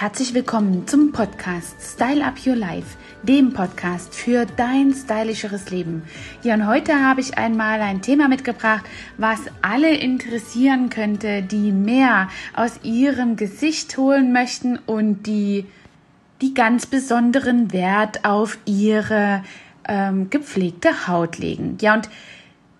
Herzlich willkommen zum Podcast Style Up Your Life, dem Podcast für dein stylischeres Leben. Ja, und heute habe ich einmal ein Thema mitgebracht, was alle interessieren könnte, die mehr aus ihrem Gesicht holen möchten und die, die ganz besonderen Wert auf ihre ähm, gepflegte Haut legen. Ja, und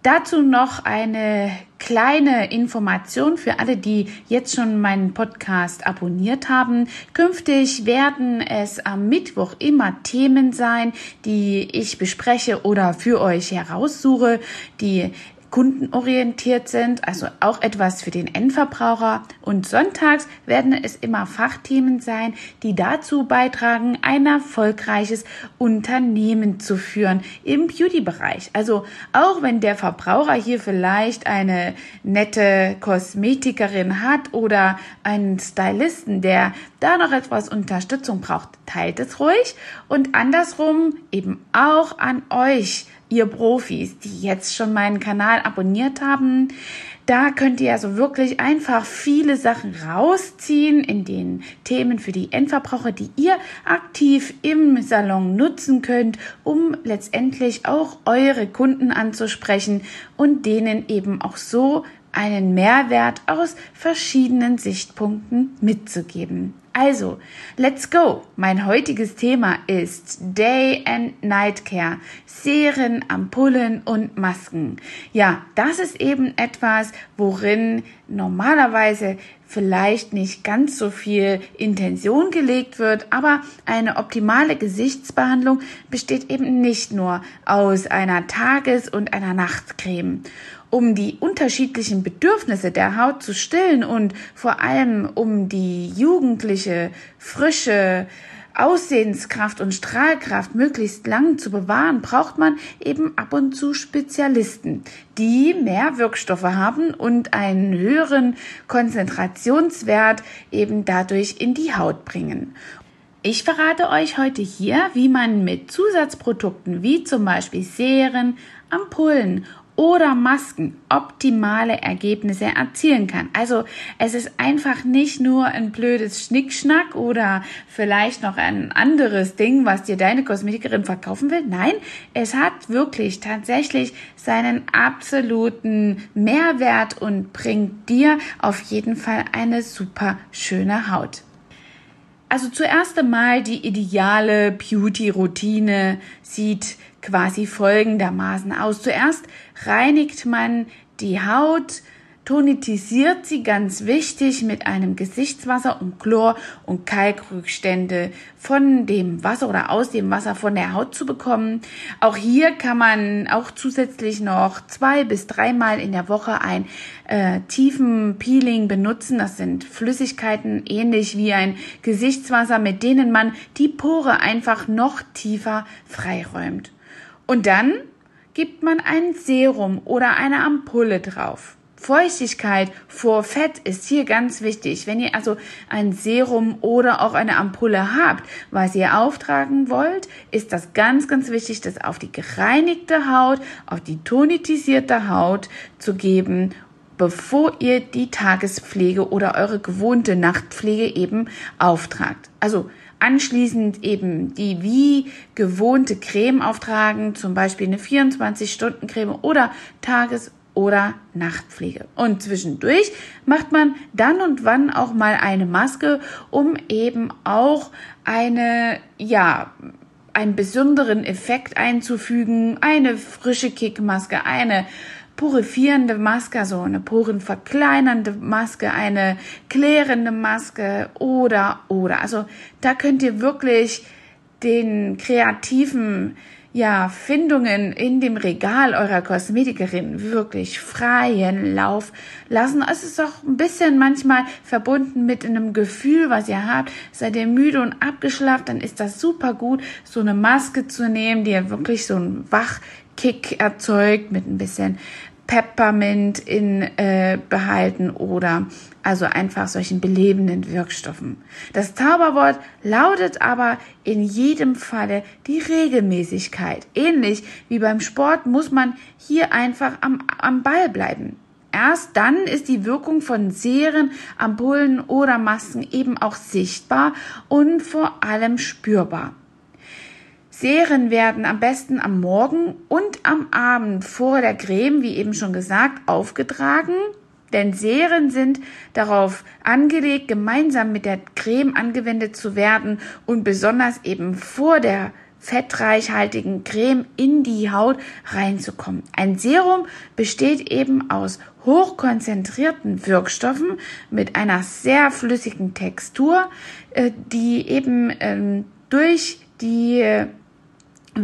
Dazu noch eine kleine Information für alle, die jetzt schon meinen Podcast abonniert haben. Künftig werden es am Mittwoch immer Themen sein, die ich bespreche oder für euch heraussuche, die kundenorientiert sind, also auch etwas für den Endverbraucher. Und sonntags werden es immer Fachthemen sein, die dazu beitragen, ein erfolgreiches Unternehmen zu führen im Beauty-Bereich. Also auch wenn der Verbraucher hier vielleicht eine nette Kosmetikerin hat oder einen Stylisten, der da noch etwas Unterstützung braucht, teilt es ruhig und andersrum eben auch an euch ihr Profis, die jetzt schon meinen Kanal abonniert haben. Da könnt ihr also wirklich einfach viele Sachen rausziehen in den Themen für die Endverbraucher, die ihr aktiv im Salon nutzen könnt, um letztendlich auch eure Kunden anzusprechen und denen eben auch so einen Mehrwert aus verschiedenen Sichtpunkten mitzugeben. Also, let's go. Mein heutiges Thema ist Day and Night Care, Serien, Ampullen und Masken. Ja, das ist eben etwas, worin normalerweise vielleicht nicht ganz so viel Intention gelegt wird, aber eine optimale Gesichtsbehandlung besteht eben nicht nur aus einer Tages- und einer Nachtcreme. Um die unterschiedlichen Bedürfnisse der Haut zu stillen und vor allem um die jugendliche, frische Aussehenskraft und Strahlkraft möglichst lang zu bewahren, braucht man eben ab und zu Spezialisten, die mehr Wirkstoffe haben und einen höheren Konzentrationswert eben dadurch in die Haut bringen. Ich verrate euch heute hier, wie man mit Zusatzprodukten wie zum Beispiel Serien, Ampullen oder Masken optimale Ergebnisse erzielen kann. Also es ist einfach nicht nur ein blödes Schnickschnack oder vielleicht noch ein anderes Ding, was dir deine Kosmetikerin verkaufen will. Nein, es hat wirklich tatsächlich seinen absoluten Mehrwert und bringt dir auf jeden Fall eine super schöne Haut. Also zuerst einmal die ideale Beauty-Routine sieht quasi folgendermaßen aus. Zuerst reinigt man die Haut, tonitisiert sie ganz wichtig mit einem Gesichtswasser, um Chlor und Kalkrückstände von dem Wasser oder aus dem Wasser von der Haut zu bekommen. Auch hier kann man auch zusätzlich noch zwei bis dreimal in der Woche ein äh, tiefen Peeling benutzen. Das sind Flüssigkeiten ähnlich wie ein Gesichtswasser, mit denen man die Pore einfach noch tiefer freiräumt. Und dann gibt man ein Serum oder eine Ampulle drauf. Feuchtigkeit vor Fett ist hier ganz wichtig. Wenn ihr also ein Serum oder auch eine Ampulle habt, was ihr auftragen wollt, ist das ganz, ganz wichtig, das auf die gereinigte Haut, auf die tonitisierte Haut zu geben, bevor ihr die Tagespflege oder eure gewohnte Nachtpflege eben auftragt. Also anschließend eben die wie gewohnte Creme auftragen, zum Beispiel eine 24-Stunden-Creme oder Tages- oder Nachtpflege. Und zwischendurch macht man dann und wann auch mal eine Maske, um eben auch eine, ja, einen besonderen Effekt einzufügen, eine frische Kickmaske, eine purifierende Maske, also eine porenverkleinernde Maske, eine klärende Maske oder, oder. Also da könnt ihr wirklich den kreativen ja, Findungen in dem Regal eurer Kosmetikerin wirklich freien Lauf lassen. Es ist auch ein bisschen manchmal verbunden mit einem Gefühl, was ihr habt. Seid ihr müde und abgeschlafen, dann ist das super gut, so eine Maske zu nehmen, die ja wirklich so einen Wachkick erzeugt mit ein bisschen Peppermint in äh, behalten oder also einfach solchen belebenden Wirkstoffen. Das Zauberwort lautet aber in jedem Falle die Regelmäßigkeit. Ähnlich wie beim Sport muss man hier einfach am, am Ball bleiben. erst dann ist die Wirkung von Serien, Ampullen oder Masken eben auch sichtbar und vor allem spürbar. Serien werden am besten am Morgen und am Abend vor der Creme, wie eben schon gesagt, aufgetragen. Denn Serien sind darauf angelegt, gemeinsam mit der Creme angewendet zu werden und besonders eben vor der fettreichhaltigen Creme in die Haut reinzukommen. Ein Serum besteht eben aus hochkonzentrierten Wirkstoffen mit einer sehr flüssigen Textur, äh, die eben ähm, durch die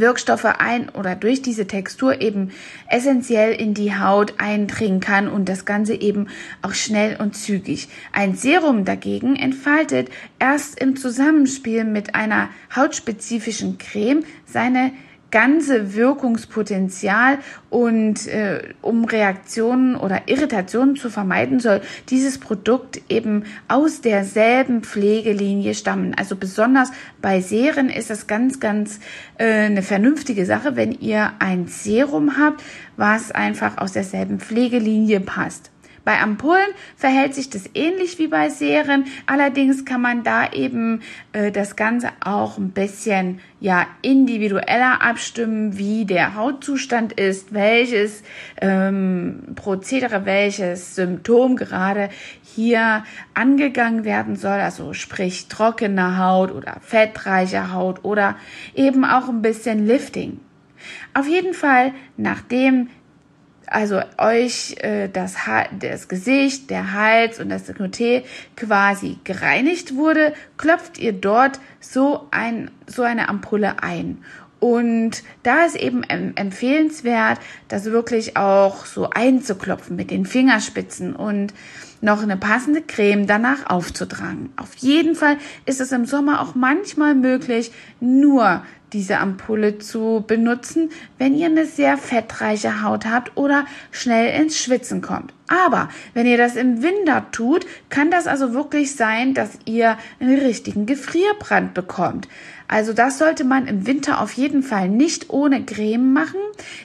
Wirkstoffe ein oder durch diese Textur eben essentiell in die Haut eindringen kann und das Ganze eben auch schnell und zügig. Ein Serum dagegen entfaltet erst im Zusammenspiel mit einer hautspezifischen Creme seine ganze Wirkungspotenzial und äh, um Reaktionen oder Irritationen zu vermeiden, soll dieses Produkt eben aus derselben Pflegelinie stammen. Also besonders bei Serien ist das ganz, ganz äh, eine vernünftige Sache, wenn ihr ein Serum habt, was einfach aus derselben Pflegelinie passt. Bei Ampullen verhält sich das ähnlich wie bei Serien. Allerdings kann man da eben äh, das Ganze auch ein bisschen ja individueller abstimmen, wie der Hautzustand ist, welches ähm, Prozedere, welches Symptom gerade hier angegangen werden soll. Also sprich trockene Haut oder fettreiche Haut oder eben auch ein bisschen Lifting. Auf jeden Fall, nachdem also euch äh, das, das Gesicht, der Hals und das Dekolleté quasi gereinigt wurde, klopft ihr dort so, ein, so eine Ampulle ein. Und da ist eben empfehlenswert, das wirklich auch so einzuklopfen mit den Fingerspitzen und noch eine passende Creme danach aufzutragen. Auf jeden Fall ist es im Sommer auch manchmal möglich, nur diese Ampulle zu benutzen, wenn ihr eine sehr fettreiche Haut habt oder schnell ins Schwitzen kommt. Aber wenn ihr das im Winter tut, kann das also wirklich sein, dass ihr einen richtigen Gefrierbrand bekommt. Also das sollte man im Winter auf jeden Fall nicht ohne Creme machen,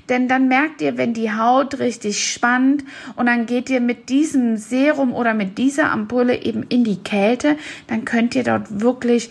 denn dann merkt ihr, wenn die Haut richtig spannt und dann geht ihr mit diesem Serum oder mit dieser Ampulle eben in die Kälte, dann könnt ihr dort wirklich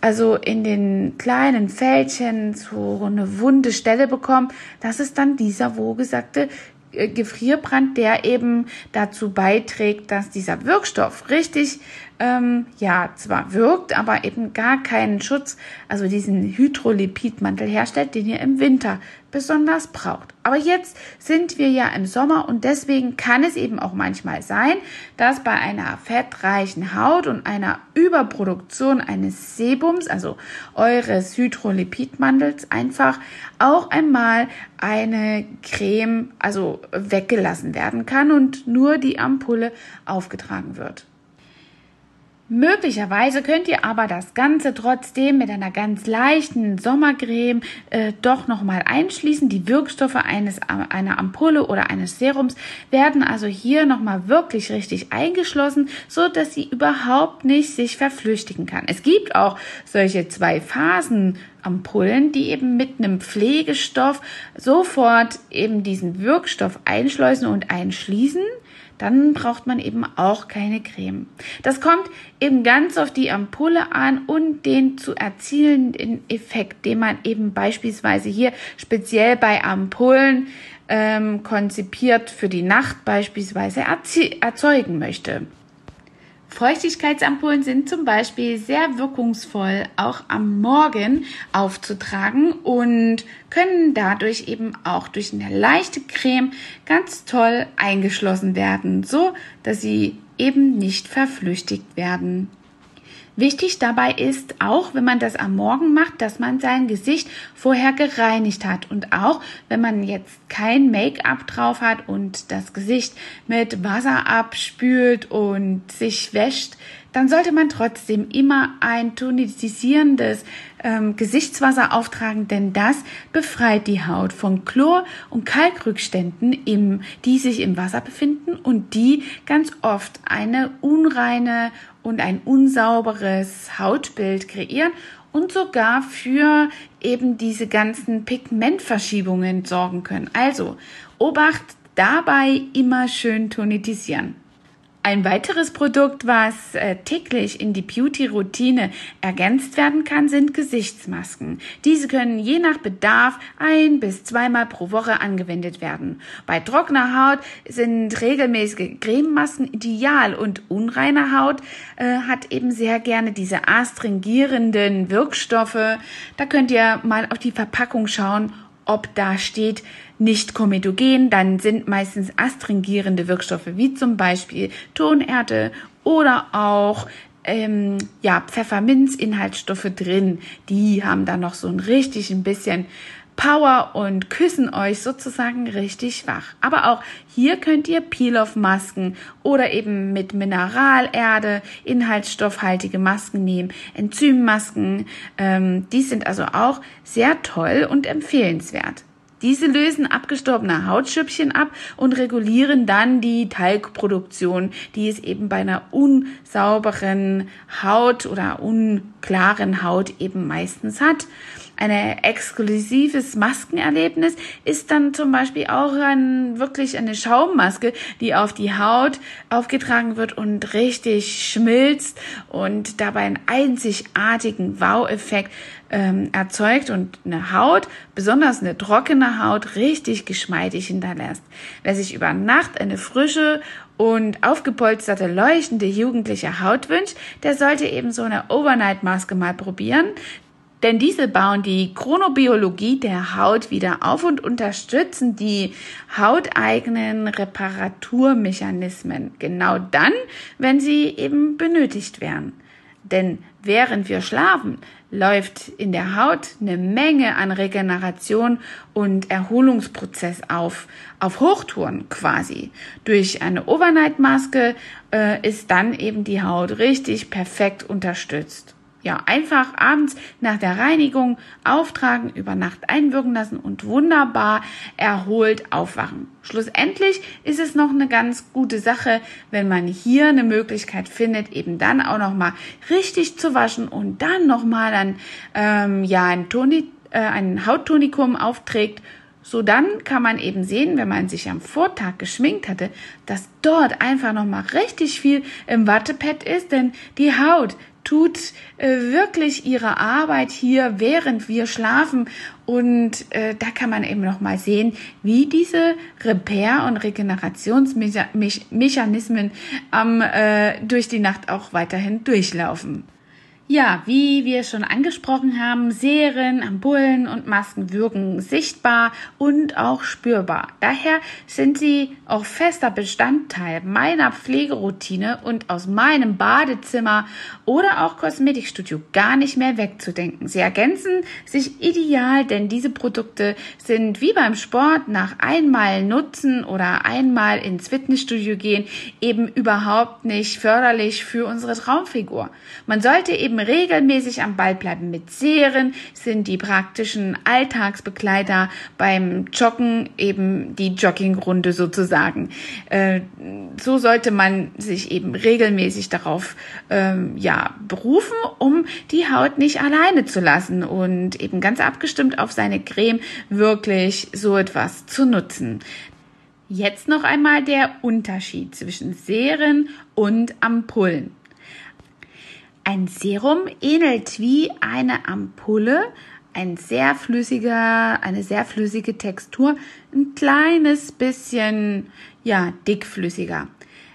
also in den kleinen Fältchen so eine wunde Stelle bekommen. Das ist dann dieser wohlgesagte äh, Gefrierbrand, der eben dazu beiträgt, dass dieser Wirkstoff richtig ähm, ja zwar wirkt, aber eben gar keinen Schutz, also diesen Hydrolipidmantel herstellt, den ihr im Winter besonders braucht. Aber jetzt sind wir ja im Sommer und deswegen kann es eben auch manchmal sein, dass bei einer fettreichen Haut und einer Überproduktion eines Sebums, also eures Hydrolipidmantels, einfach auch einmal eine Creme, also weggelassen werden kann und nur die Ampulle aufgetragen wird. Möglicherweise könnt ihr aber das Ganze trotzdem mit einer ganz leichten Sommercreme äh, doch nochmal einschließen. Die Wirkstoffe eines, einer Ampulle oder eines Serums werden also hier nochmal wirklich richtig eingeschlossen, so dass sie überhaupt nicht sich verflüchtigen kann. Es gibt auch solche zwei Phasen Ampullen, die eben mit einem Pflegestoff sofort eben diesen Wirkstoff einschleusen und einschließen dann braucht man eben auch keine Creme. Das kommt eben ganz auf die Ampulle an und den zu erzielenden Effekt, den man eben beispielsweise hier speziell bei Ampullen ähm, konzipiert für die Nacht beispielsweise erzeugen möchte. Feuchtigkeitsampullen sind zum Beispiel sehr wirkungsvoll auch am Morgen aufzutragen und können dadurch eben auch durch eine leichte Creme ganz toll eingeschlossen werden, so dass sie eben nicht verflüchtigt werden. Wichtig dabei ist auch, wenn man das am Morgen macht, dass man sein Gesicht vorher gereinigt hat und auch, wenn man jetzt kein Make-up drauf hat und das Gesicht mit Wasser abspült und sich wäscht, dann sollte man trotzdem immer ein tonisierendes ähm, Gesichtswasser auftragen, denn das befreit die Haut von Chlor- und Kalkrückständen, im, die sich im Wasser befinden und die ganz oft eine unreine und ein unsauberes Hautbild kreieren und sogar für eben diese ganzen Pigmentverschiebungen sorgen können. Also Obacht Dabei immer schön tonitisieren. Ein weiteres Produkt, was äh, täglich in die Beauty-Routine ergänzt werden kann, sind Gesichtsmasken. Diese können je nach Bedarf ein bis zweimal pro Woche angewendet werden. Bei trockener Haut sind regelmäßige Crememasken ideal und unreine Haut äh, hat eben sehr gerne diese astringierenden Wirkstoffe. Da könnt ihr mal auf die Verpackung schauen ob da steht nicht komedogen, dann sind meistens astringierende Wirkstoffe wie zum Beispiel Tonerde oder auch ähm, ja, Pfefferminz-Inhaltsstoffe drin. Die haben da noch so ein richtig ein bisschen Power und küssen euch sozusagen richtig wach. Aber auch hier könnt ihr Peel-Off-Masken oder eben mit Mineralerde inhaltsstoffhaltige Masken nehmen, Enzymmasken. Ähm, die sind also auch sehr toll und empfehlenswert. Diese lösen abgestorbene Hautschüppchen ab und regulieren dann die Talgproduktion, die es eben bei einer unsauberen Haut oder unklaren Haut eben meistens hat. Ein exklusives Maskenerlebnis ist dann zum Beispiel auch ein, wirklich eine Schaummaske, die auf die Haut aufgetragen wird und richtig schmilzt und dabei einen einzigartigen Wow-Effekt ähm, erzeugt und eine Haut, besonders eine trockene Haut, richtig geschmeidig hinterlässt. Wer sich über Nacht eine frische und aufgepolsterte, leuchtende jugendliche Haut wünscht, der sollte eben so eine Overnight-Maske mal probieren. Denn diese bauen die Chronobiologie der Haut wieder auf und unterstützen die hauteigenen Reparaturmechanismen. Genau dann, wenn sie eben benötigt werden. Denn während wir schlafen, läuft in der Haut eine Menge an Regeneration und Erholungsprozess auf, auf Hochtouren quasi. Durch eine Overnight-Maske äh, ist dann eben die Haut richtig perfekt unterstützt ja, einfach abends nach der Reinigung auftragen, über Nacht einwirken lassen und wunderbar erholt aufwachen. Schlussendlich ist es noch eine ganz gute Sache, wenn man hier eine Möglichkeit findet, eben dann auch noch mal richtig zu waschen und dann noch mal dann ähm, ja ein, Toni, äh, ein Hauttonikum aufträgt. So dann kann man eben sehen, wenn man sich am Vortag geschminkt hatte, dass dort einfach noch mal richtig viel im Wattepad ist, denn die Haut tut äh, wirklich ihre Arbeit hier, während wir schlafen. Und äh, da kann man eben noch mal sehen, wie diese Repair- und Regenerationsmechanismen ähm, äh, durch die Nacht auch weiterhin durchlaufen. Ja, wie wir schon angesprochen haben, Serien, Ampullen und Masken wirken sichtbar und auch spürbar. Daher sind sie auch fester Bestandteil meiner Pflegeroutine und aus meinem Badezimmer oder auch Kosmetikstudio gar nicht mehr wegzudenken. Sie ergänzen sich ideal, denn diese Produkte sind wie beim Sport nach einmal Nutzen oder einmal ins Fitnessstudio gehen eben überhaupt nicht förderlich für unsere Traumfigur. Man sollte eben regelmäßig am Ball bleiben. Mit Serien sind die praktischen Alltagsbegleiter beim Joggen eben die Joggingrunde sozusagen. Äh, so sollte man sich eben regelmäßig darauf ähm, ja berufen, um die Haut nicht alleine zu lassen und eben ganz abgestimmt auf seine Creme wirklich so etwas zu nutzen. Jetzt noch einmal der Unterschied zwischen Serien und Ampullen. Ein Serum ähnelt wie eine Ampulle, ein sehr flüssiger, eine sehr flüssige Textur, ein kleines bisschen, ja, dickflüssiger.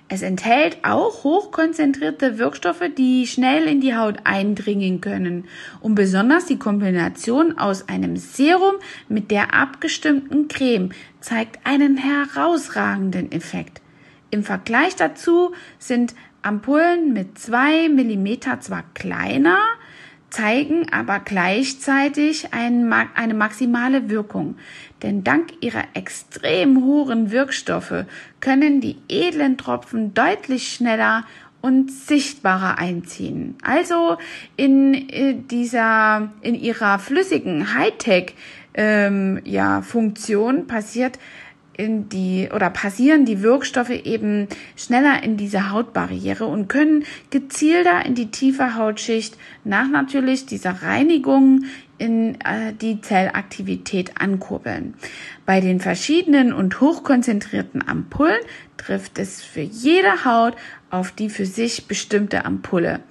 Es enthält auch hochkonzentrierte Wirkstoffe, die schnell in die Haut eindringen können. Und besonders die Kombination aus einem Serum mit der abgestimmten Creme zeigt einen herausragenden Effekt. Im Vergleich dazu sind Ampullen mit zwei Millimeter zwar kleiner, zeigen aber gleichzeitig ein, eine maximale Wirkung. Denn dank ihrer extrem hohen Wirkstoffe können die edlen Tropfen deutlich schneller und sichtbarer einziehen. Also in äh, dieser, in ihrer flüssigen Hightech ähm, ja, Funktion passiert in die oder passieren die Wirkstoffe eben schneller in diese Hautbarriere und können gezielter in die tiefe Hautschicht nach natürlich dieser Reinigung in äh, die Zellaktivität ankurbeln. Bei den verschiedenen und hochkonzentrierten Ampullen trifft es für jede Haut auf die für sich bestimmte Ampulle.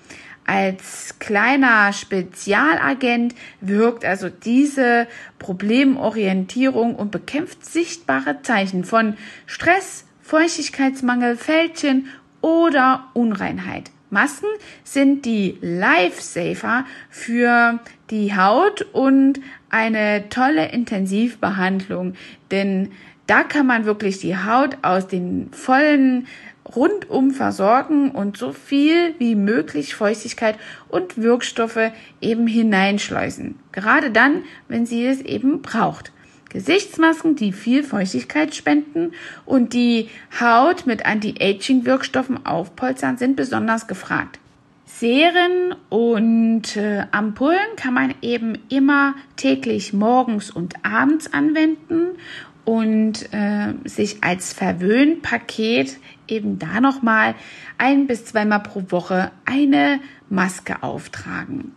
Als kleiner Spezialagent wirkt also diese Problemorientierung und bekämpft sichtbare Zeichen von Stress, Feuchtigkeitsmangel, Fältchen oder Unreinheit. Masken sind die Lifesaver für die Haut und eine tolle Intensivbehandlung, denn da kann man wirklich die Haut aus den vollen rundum versorgen und so viel wie möglich Feuchtigkeit und Wirkstoffe eben hineinschleusen. Gerade dann, wenn sie es eben braucht. Gesichtsmasken, die viel Feuchtigkeit spenden und die Haut mit Anti-Aging-Wirkstoffen aufpolstern, sind besonders gefragt. Serien und äh, Ampullen kann man eben immer täglich morgens und abends anwenden und äh, sich als Verwöhnpaket eben da nochmal ein bis zweimal pro Woche eine Maske auftragen.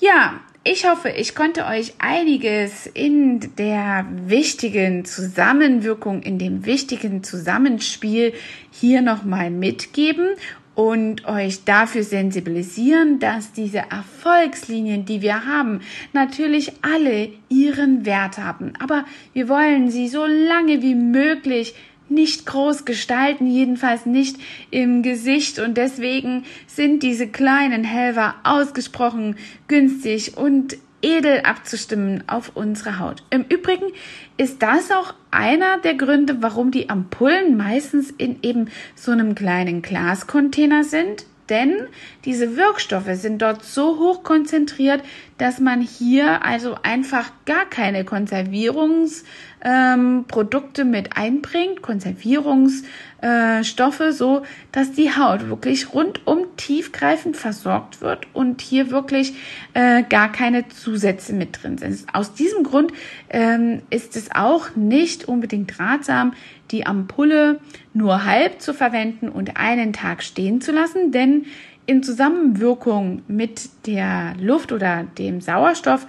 Ja, ich hoffe, ich konnte euch einiges in der wichtigen Zusammenwirkung, in dem wichtigen Zusammenspiel hier nochmal mitgeben und euch dafür sensibilisieren, dass diese Erfolgslinien, die wir haben, natürlich alle ihren Wert haben. Aber wir wollen sie so lange wie möglich nicht groß gestalten, jedenfalls nicht im Gesicht und deswegen sind diese kleinen Helfer ausgesprochen günstig und edel abzustimmen auf unsere Haut. Im Übrigen ist das auch einer der Gründe, warum die Ampullen meistens in eben so einem kleinen Glascontainer sind, denn diese Wirkstoffe sind dort so hoch konzentriert, dass man hier also einfach gar keine Konservierungs ähm, Produkte mit einbringt, Konservierungsstoffe, äh, so dass die Haut wirklich rundum tiefgreifend versorgt wird und hier wirklich äh, gar keine Zusätze mit drin sind. Aus diesem Grund ähm, ist es auch nicht unbedingt ratsam, die Ampulle nur halb zu verwenden und einen Tag stehen zu lassen, denn in Zusammenwirkung mit der Luft oder dem Sauerstoff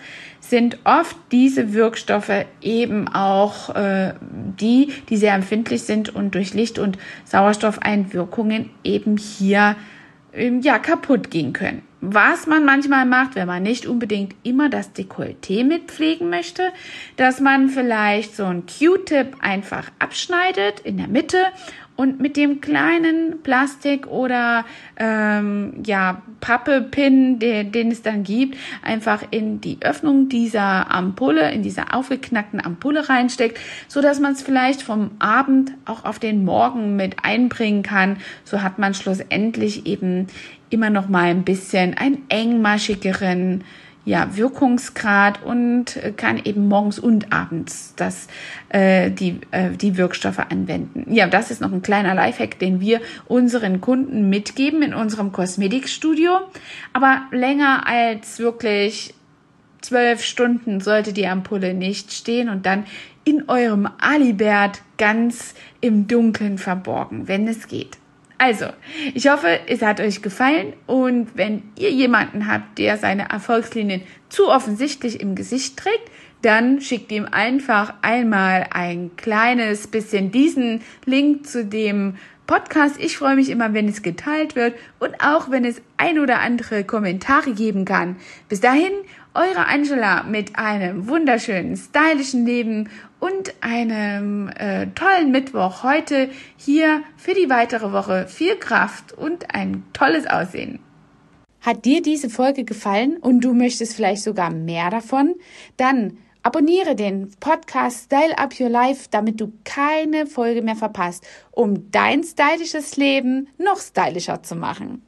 sind oft diese Wirkstoffe eben auch äh, die, die sehr empfindlich sind und durch Licht- und Sauerstoffeinwirkungen eben hier ähm, ja kaputt gehen können. Was man manchmal macht, wenn man nicht unbedingt immer das Dekolleté mitpflegen möchte, dass man vielleicht so ein Q-Tip einfach abschneidet in der Mitte und mit dem kleinen Plastik oder ähm, ja Pappe-Pin, den, den es dann gibt, einfach in die Öffnung dieser Ampulle, in dieser aufgeknackten Ampulle reinsteckt, so dass man es vielleicht vom Abend auch auf den Morgen mit einbringen kann. So hat man schlussendlich eben immer noch mal ein bisschen einen engmaschigeren ja, Wirkungsgrad und äh, kann eben morgens und abends das, äh, die, äh, die Wirkstoffe anwenden. Ja, das ist noch ein kleiner Lifehack, den wir unseren Kunden mitgeben in unserem Kosmetikstudio. Aber länger als wirklich zwölf Stunden sollte die Ampulle nicht stehen und dann in eurem Alibert ganz im Dunkeln verborgen, wenn es geht. Also, ich hoffe, es hat euch gefallen und wenn ihr jemanden habt, der seine Erfolgslinien zu offensichtlich im Gesicht trägt, dann schickt ihm einfach einmal ein kleines bisschen diesen Link zu dem Podcast. Ich freue mich immer, wenn es geteilt wird und auch wenn es ein oder andere Kommentare geben kann. Bis dahin, eure Angela mit einem wunderschönen, stylischen Leben und einem äh, tollen Mittwoch heute hier für die weitere Woche. Viel Kraft und ein tolles Aussehen. Hat dir diese Folge gefallen und du möchtest vielleicht sogar mehr davon? Dann abonniere den Podcast Style Up Your Life, damit du keine Folge mehr verpasst, um dein stylisches Leben noch stylischer zu machen.